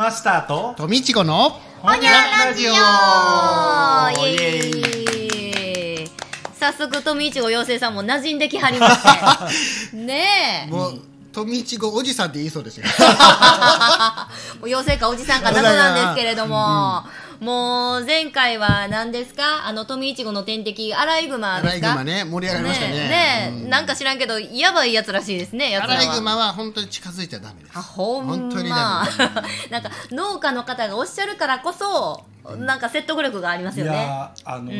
マスターと？とみちごのほにゃラジオイエーイ早速富いちご妖精さんも馴染んできはりまして。ねえ。もうとみちごおじさんって言いそうですよ。もう妖精かおじさんか謎なんですけれども、もう前回は何ですか？あの富いちごの天敵アライグマアライグですかマね盛り上がりましたね。ねえうん。なんか知らんけどやばいやつらしいですねアライグマは本当に近づいちゃダメです。あほんま。本当にダメ。なんか農家の方がおっしゃるからこそなんか説得力がありますいよね。やあの、ううん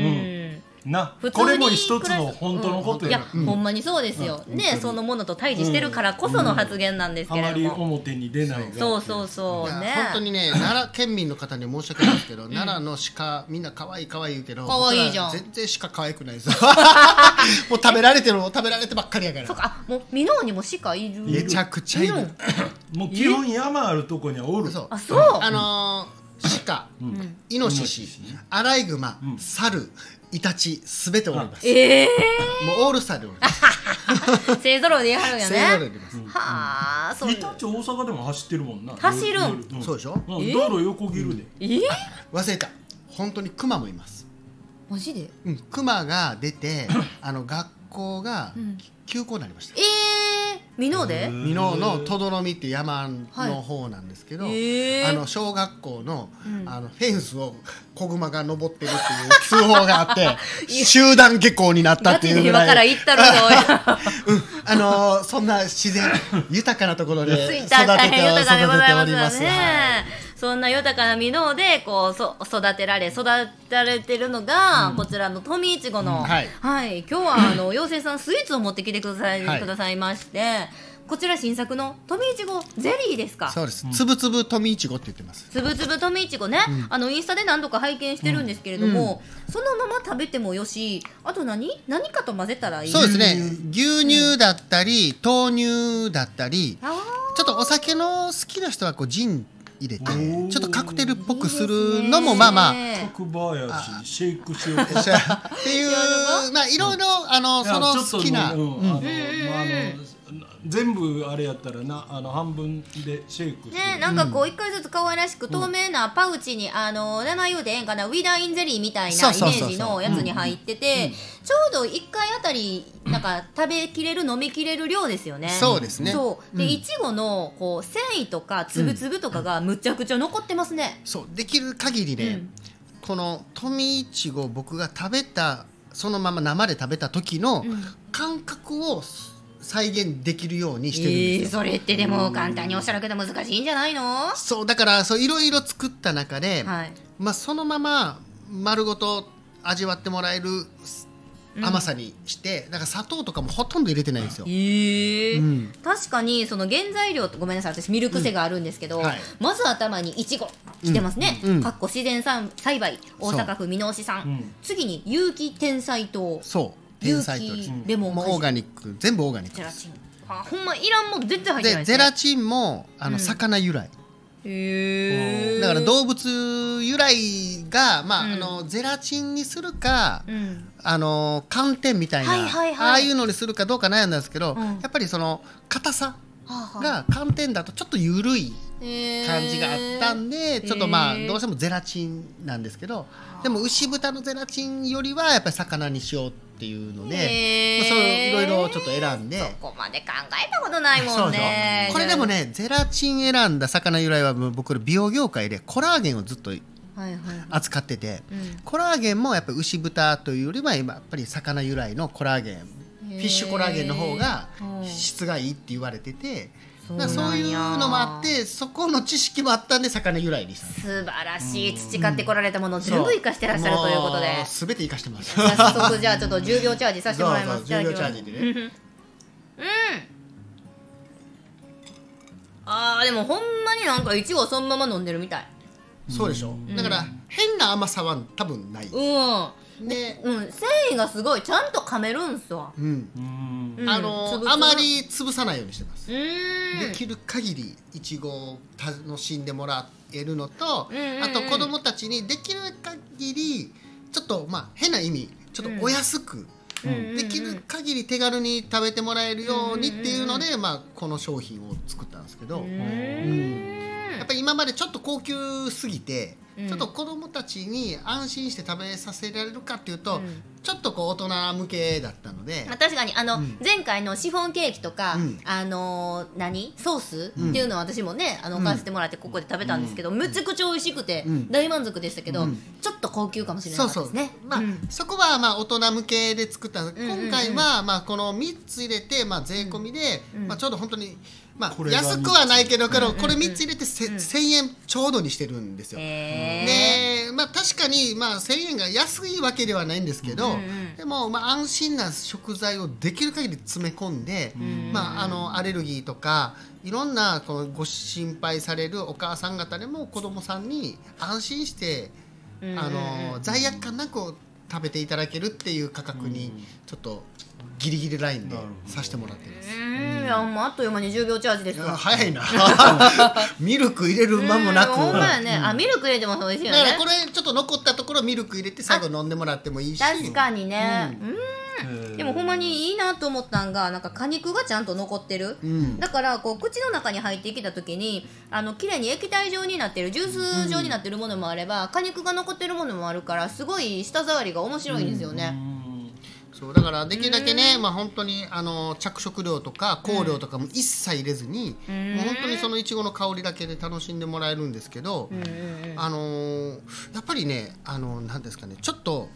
んな。普通にこれも一つの本当のこといや、や、ほんまにそうですよ、ねそのものと対峙してるからこその発言なんですあまりけれども、表に出ないがそうそうそう。ね。本当にね奈良県民の方に申し訳ないですけど、奈良の鹿みんな可愛い可愛い言うけど可愛いじゃん。全然鹿可愛くないですよもう食べられてるの食べられてばっかりやから。そっか。あもう箕面にも鹿いる。めちゃくちゃいる。るもう基本山あるとこにはおる。そう。あそう。あのー、鹿、イノシシ。イノシシね、アライグマ、猿、イタチ、すべております。ええもうオールスターでおります。ー、勢ぞろいでやはるんや 勢ぞろねいでます。はあそう。イタチ大阪でも走ってるもんな。走るそうでしょ？うん。道路横切るで、えー、忘れた。本当にクマもいます。マジで？うん、クマが出て、あの学校がん休校になりました。ええー、箕面でうん。箕面のとどろみって山の方なんですけど、はいあの小学校の,、うん。あのフェンスを子グマが登ってるっていう通報があって 集団下校になったっていうぐらい。今から行ったろぞ うん、あのーそんな自然豊かなところで育てて育てております。ますね。そんな豊かな箕面でこうそ育てられ育てられてるのが、こちらの富いちごの、うんはい。今日はあの妖精さんスイーツを持ってきてください,、はい。くださいましてこちら新作の富いちごゼリーですか？そうです、つぶつぶ富いちごって言ってます。つぶつぶとみいちごね、あのインスタで何度か拝見してるんですけれども、そのまま食べてもよしあと何？何かと混ぜたらいい？そうですね。牛乳だったり豆乳だったりあちょっとお酒の好きな人はこうジン入れてちょっとカクテルっぽくするのもまあまあ。シェイクしようか っていうまあいろいろあのその好きな、全部あれやったらなあの半分でシェイクね、なんかこう一回ずつ可愛らしく透明なパウチに、あの名前言うてええんかなウィダーインゼリーみたいなイメージのやつに入っててちょうど一回あたりなんか食べきれる飲みきれる量ですよね。そうですね。そう。でうん。いちごのこう繊維とかつぶつぶとかがむちゃくちゃ残ってますね、そう。できる限りね、うん。この富いちご僕が食べたそのまま生で食べた時のうん。感覚を再現できるようにしてるんえー、ですよ、それってでも簡単におっしゃるけど難しいんじゃないの？はそうだからそういろいろ作った中で、い。まあ、そのまま丸ごと味わってもらえる甘さにして、だから砂糖とかもほとんど入れてないんですよ。え。ー。うん。確かにその原材料ごめんなさい私ミルク癖があるんですけど、うんはい。まず頭にいちご来てますね、うん。うん。かっこ自然産栽培。大阪府箕面市産、うん。次に有機天才糖。そ天才糖です機レモンオーガニック。全部オーガニックゼラチン。あほんまいらんもん全然入ってないでゼラチンもあのうん。魚由来、だから動物由来が、まあうん。あのゼラチンにするか、うん。あの寒天みたいな、はいはいはい。ああいうのにするかどうか悩んだんですけど、うん。やっぱりその硬さが寒天だとちょっと緩い感じがあったんで、ちょっとまあどうしてもゼラチンなんですけどでも牛豚のゼラチンよりはやっぱり魚にしようっていうので、まあ、そういろいろちょっと選んで。そこまで考えたことないもんね。これでもねゼラチン選んだ魚由来は僕ら美容業界でコラーゲンをずっとはいはい。扱ってて、うん。コラーゲンもやっぱり牛豚というよりは今やっぱり魚由来のコラーゲン。フィッシュコラーゲンの方がうん。質がいいって言われてて、そういうのもあってそこの知識もあったんで魚由来にした素晴らしい。培ってこられたものを全部生かしてらっしゃるということで。全て生かしてます。早速じゃあちょっと10秒チャージさせてもらいます。どうぞ10秒チャージでね。うん。あーでもほんまになんかいちごそのまま飲んでるみたい。そうでしょ、だから変な甘さは多分ない、うんで、うん繊維がすごいちゃんと噛めるんすわ。うん。うん。うんあのあまり潰さないようにしてます。できる限りいちごを楽しんでもらえるのと、うんうん。うんあと子供たちにできる限りちょっとまあ変な意味ちょっとお安く、うん。できる限り手軽に食べてもらえるようにっていうので、まあ、この商品を作ったんですけど、うー。ん。やっぱり今までちょっと高級すぎて、うんちょっと子供たちに安心して食べさせられるかっていうと、うんちょっとこう大人向けだったので、まあ、確かにあの、うん。前回のシフォンケーキとか、うん。あのー何？ソース、うん。っていうのを私もねあのうん。置かせてもらってここで食べたんですけど、めちゃくちゃ美味しくて、うん。大満足でしたけど、うん。ちょっと高級かもしれなそうそう。かったですね。まあ、うん。そこはまあ大人向けで作った今回はまあこの3つ入れてまあ税込みで、うん。まあ、ちょうど本当にまあ安くはないけど、けどうん。うんうんこれ3つ入れてせ、うん。1000円ちょうどにしてるんですよ。へでまあ確かにまあ1000円が安いわけではないんですけど、うんうんでもまあ安心な食材をできる限り詰め込んで、ん。まああのアレルギーとかいろんなこのご心配されるお母さん方でも子供さんに安心して、うんあの罪悪感なく食べていただけるっていう価格にちょっとギリギリラインでさせてもらってます。うん。いやもうあっという間に10秒チャージですわ。早いな。ミルク入れる間もなく。うんほんまやね、あミルク入れても美味しいよね。だからこれちょっと残ったところミルク入れて最後飲んでもらってもいいし。確かにね、うん。えー。でもほんまにいいなと思ったんがなんか果肉がちゃんと残ってる、うん。だからこう口の中に入ってきた時にあの綺麗に液体状になってるジュース状になってるものもあれば、果肉が残ってるものもあるからすごい舌触りが面白いんですよね。そうだからできるだけね、まあ本当にあの着色料とか香料とかも一切入れずに、うん。もう本当にそのいちごの香りだけで楽しんでもらえるんですけど、うんうんうんあのーやっぱりねあのなんですかねちょっと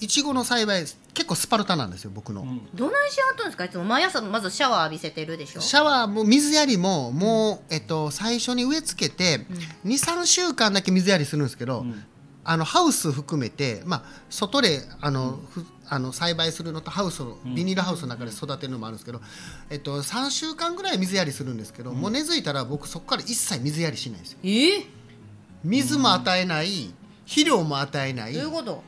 いちごの栽培結構スパルタなんですよ僕の。うん。どないしはったんですか？いつも毎朝まずシャワー浴びせてるでしょ？シャワーも水やりももう、えっと、最初に植え付けて23週間だけ水やりするんですけど、うんあのハウス含めて、まあ、外であの、ふあの栽培するのとハウスのビニールハウスの中で育てるのもあるんですけど、えっと、3週間ぐらい水やりするんですけど、もう根付いたら僕そこから一切水やりしないんですよ。えー、水も与えない肥料も与えない、どういうこと？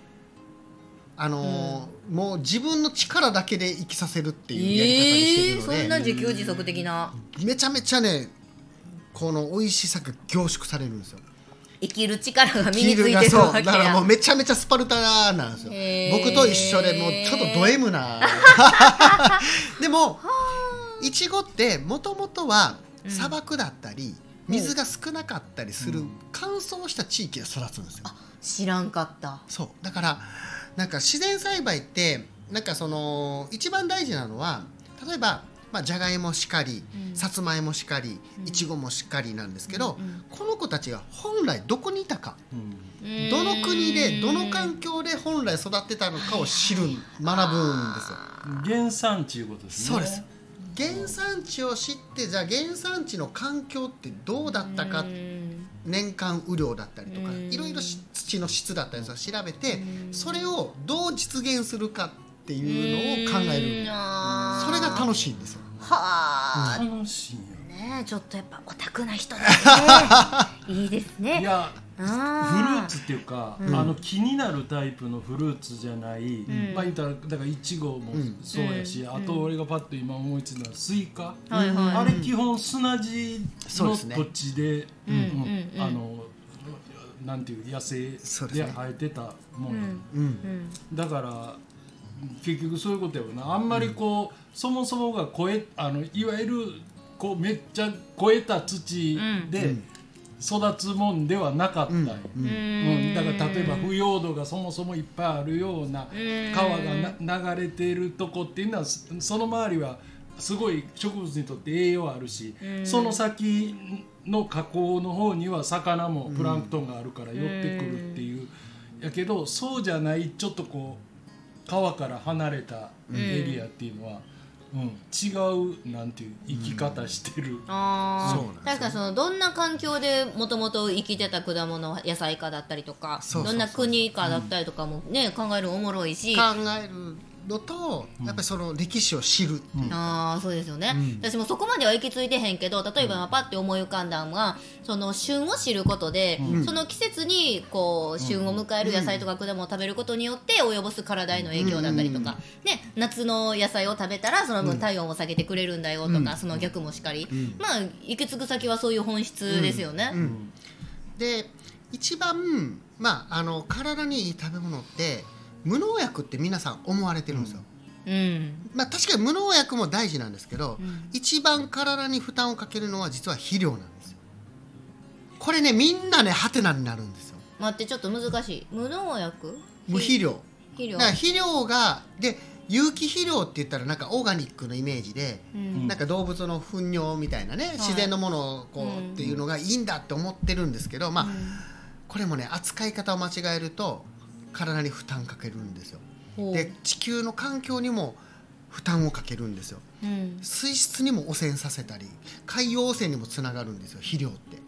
あのーもう自分の力だけで生きさせるっていうやり方にしてえー、るので、そんな自給自足的な。めちゃめちゃねこの美味しさが凝縮されるんですよ。生きる力が身についてるわけや。だからもうめちゃめちゃスパルタなんですよ。僕と一緒でもうちょっとド M な。でもいちごってもともとは砂漠だったり、水が少なかったりする乾燥した地域で育つんですよ、知らんかった。そう。だからなんか自然栽培ってなんかその一番大事なのは例えばまあ、じゃがいもしかり、うん。さつまいもしかりいちごもしかりなんですけど、うんうんこの子たちが本来どこにいたかうん。どの国でどの環境で本来育ってたのかを知る学ぶんですよ。原産地いうことですね。そうです。原産地を知ってじゃあ原産地の環境ってどうだったかうん。年間雨量だったりとかうん。いろいろし土の質だったりとか調べてうん。それをどう実現するかっていうのを考える。それが楽しいんですよ。はあ、楽しいよ。ねえちょっとやっぱオタクな人だね。いいですね。いやあフルーツっていうか、うん。あの気になるタイプのフルーツじゃない、ん。まあ言ったらだからいちごもうん。そうやし、うん。あと俺がパッと今思いついたのはスイカ、あれ基本砂地のそうですね。土地でうん。うん。うん。あのなんていう野生で生えてたもんや、うん。うん。うん。だから結局そういうことやろな。あんまりこう、そもそもが超えあのいわゆるこうめっちゃ超えた土でうん。育つもんではなかったうん。ううん、だから例えば腐葉土がそもそもいっぱいあるような川がな流れているとこっていうのはそその周りはすごい植物にとって栄養あるし、うん。その先の河口の方には魚もプランクトンがあるから寄ってくるっていう、やけどそうじゃないちょっとこう川から離れたエリアっていうのは、うん。違うなんていう生き方してる。あそうなんです確かにそのどんな環境でもともと生きてた果物野菜かだったりとかそうそうそうどんな国かだったりとかもね、考えるのおもろいし、考えるのとやっぱりその歴史を知るっていう。ああそうですよね、うん。私もそこまでは行き着いてへんけど例えばまあパッて思い浮かんだのはその旬を知ることで、うん。その季節にこう旬を迎える野菜とか果物を食べることによって及ぼす体への影響だったりとか、ね、夏の野菜を食べたらその分体温を下げてくれるんだよとか、うん。その逆もしかり、ん。まあ行き着く先はそういう本質ですよね。うん。で一番、まあ、あの体にいい食べ物って無農薬って皆さん思われてるんですよ、うん。まあ、確かに無農薬も大事なんですけど、ん。一番体に負担をかけるのは実は肥料なんですよ。これねみんなねハテナになるんですよ。待ってちょっと難しい。無農薬？無肥料。肥料。肥料がで有機肥料って言ったらなんかオーガニックのイメージで、うん。なんか動物の糞尿みたいなね、自然のものをこう、うんっていうのがいいんだって思ってるんですけどまあ、これもね扱い方を間違えると体に負担かけるんですよ。で地球の環境にも負担をかけるんですよ。うん水質にも汚染させたり海洋汚染にもつながるんですよ肥料って。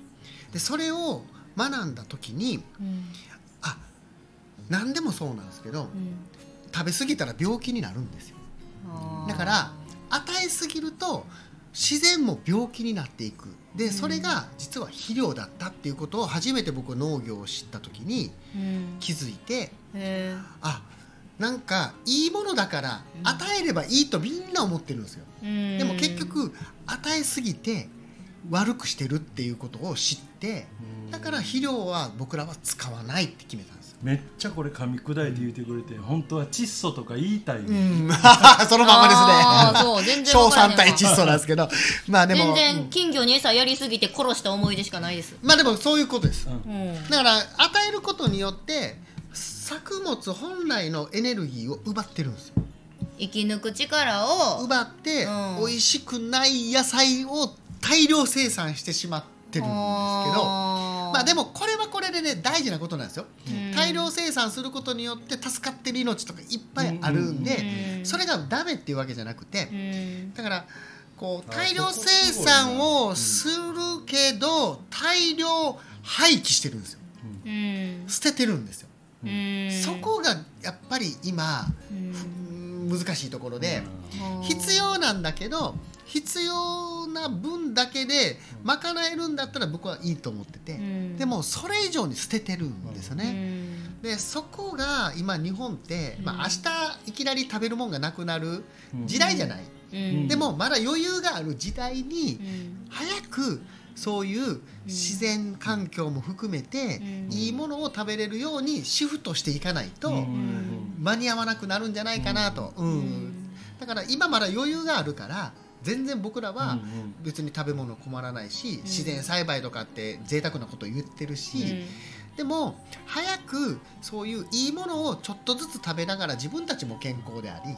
でそれを学んだ時にうんあ何でもそうなんですけどうん食べ過ぎたら病気になるんですよ。だから与えすぎると自然も病気になっていく。でそれが実は肥料だったっていうことを初めて僕農業を知った時にうん。気づいてへあなんかいいものだから与えればいいとみんな思ってるんですよ。ーでも結局与えすぎて悪くしてるっていうことを知ってだから肥料は僕らは使わないって決めたんですよ。めっちゃこれ噛み砕いて言ってくれて本当は窒素とか言いたい、うん。そのままですね小分からへんわ酸体窒素なんですけど。まあでも。全然うん金魚に餌やりすぎて殺した思い出しかないです。まあでもそういうことです。うん。うん。だから与えることによって作物本来のエネルギーを奪ってるんですよ。生き抜く力を。奪って、うん。美味しくない野菜を大量生産してしまってるんですけどまあでもこれはこれでね大事なことなんですよ、うん。大量生産することによって助かってる命とかいっぱいあるんで、うん。それがダメっていうわけじゃなくて、うん。だからこうあ大量生産をするけど大量廃棄してるんですよ。うん。捨ててるんですよ、うん。そこがやっぱり今うん。難しいところで、必要なんだけど必要な分だけで賄えるんだったら僕はいいと思ってて、うん。でもそれ以上に捨ててるんですようね。ん。でそこが今日本って、まあ、うん明日いきなり食べるもんがなくなる時代じゃない、うん。でもまだ余裕がある時代にうん。早くそういう自然環境も含めて、うん。いいものを食べれるようにシフトしていかないと、うん。間に合わなくなるんじゃないかなと、うん。うん。だから今まだ余裕があるから全然僕らはうん別に食べ物困らないし、ん。自然栽培とかって贅沢なこと言ってるし、でも早くそういういいものをちょっとずつ食べながら自分たちも健康であり、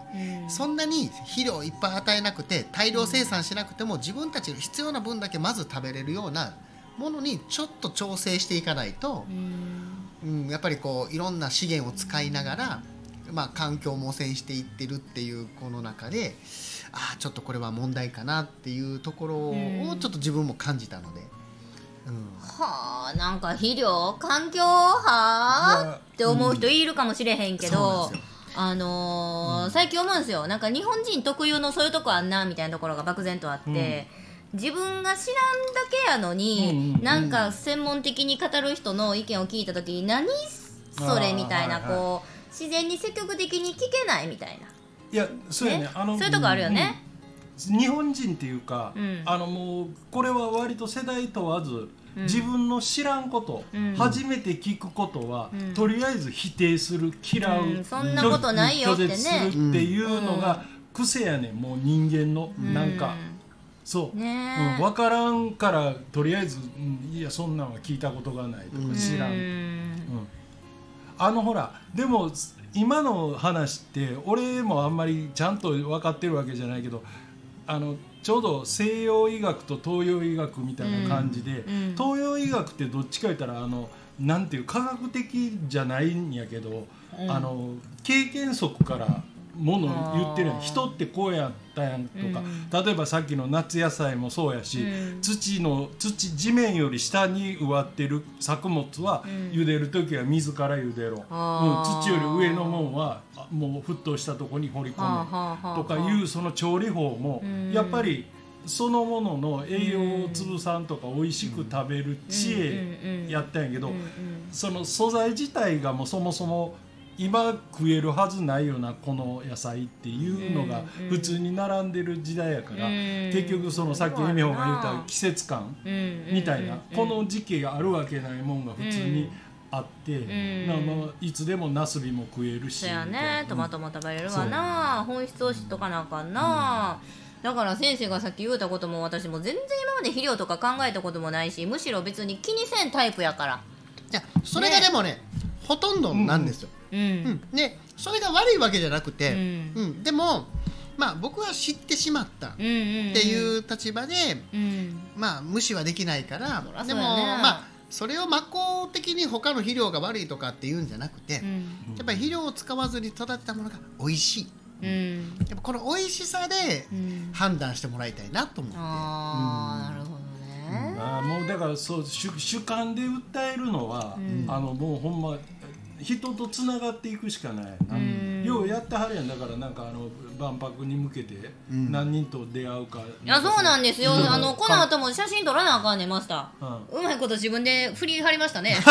うん。そんなに肥料いっぱい与えなくて大量生産しなくても自分たちの必要な分だけまず食べれるようなものにちょっと調整していかないとう、ん。うん、やっぱりこういろんな資源を使いながら、まあ、環境も汚染していってるっていうこの中でああちょっとこれは問題かなっていうところをちょっと自分も感じたので。うん。はあなんか肥料？環境？派って思う人いるかもしれへんけどあのー最近思うんですよ。なんか日本人特有のそういうとこあんなみたいなところが漠然とあって、自分が知らんだけやのに、うんうんなんか専門的に語る人の意見を聞いた時に何それみたいなこう自然に積極的に聞けないみたいいやそうやね。ね？あのそういうとこあるよね。うん。日本人っていうか、うん。あのもうこれは割と世代問わず、うん。自分の知らんこと、うん。初めて聞くことは、うん。とりあえず否定する嫌う、うん。そんなことないよってね。拒絶するっていうのが癖やねん。もう人間の、な。なんか。そう、ね。うん、分からんからとりあえず、うんいやそんなんは聞いたことがないとか知らん。あのほらでも今の話って俺もあんまりちゃんと分かってるわけじゃないけどあのちょうど西洋医学と東洋医学みたいな感じで、うんうん東洋医学ってどっちか言ったらあのなんていう科学的じゃないんやけど、うん。あの経験則からもの言ってるやん。人ってこうやったやんとか、うん。例えばさっきの夏野菜もそうやし、うん。土の土地面より下に植わってる作物は、うん。茹でる時は水から茹でろ、うん、土より上のもんはあもう沸騰したとこに掘り込はあむとかいうその調理法もうん。やっぱりそのものの栄養を潰さんとか美味しく食べる知恵やったんやけどその素材自体がもうそもそも今食えるはずないよなこの野菜っていうのが普通に並んでる時代やからうん。結局そのさっきエミホが言った季節感みたいなうんこの時期があるわけないもんが普通にあっていつでもナスビも食えるしそうやね。トマトも食べれるわな。本質を知っとかなあかんな。だから先生がさっき言うたことも私も全然今まで肥料とか考えたこともないしむしろ別に気にせんタイプやから。いやそれがでもね。ほとんどなんですよ、うん、うん。でそれが悪いわけじゃなくて、ううん。でもまあ僕は知ってしまったっうんうんうん。ていう立場で、うん。まあ無視はできないからでもまあそれを真っ向的に他の肥料が悪いとかっていうんじゃなくて、うん。やっぱり肥料を使わずに育てたものが美味しい。うん。やっぱこの美味しさでうん。判断してもらいたいなと思って、ああなるほどね。あーもうだからそう主主観で訴えるのは、うん。あのもうほんま人とつながっていくしかない。な、んようやってはるやん。だからなんかあの万博に向けてん。何人と出会うか、いやそうなんですよ、うん。あのこの後も写真撮らなあかんねんマスタうん。ーうまいこと自分で振り張りましたね。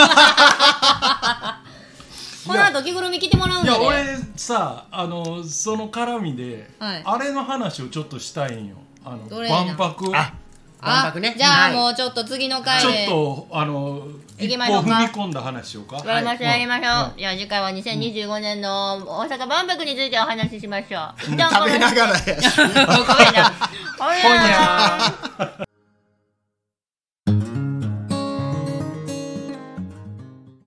この後着ぐるみ着てもらうんで、ね、いや俺さあのその絡みで、はい。あれの話をちょっとしたいんよ。あの万博。あ万博ね。じゃあはい。もうちょっと次の回ちょっでとあの行一歩きましょうか。踏み込んだ話しようかやりましょうやりましょう、はいじゃあ次回は2025年の大阪万博についてお話ししましょう、食べながらやし。ごめんな。ほ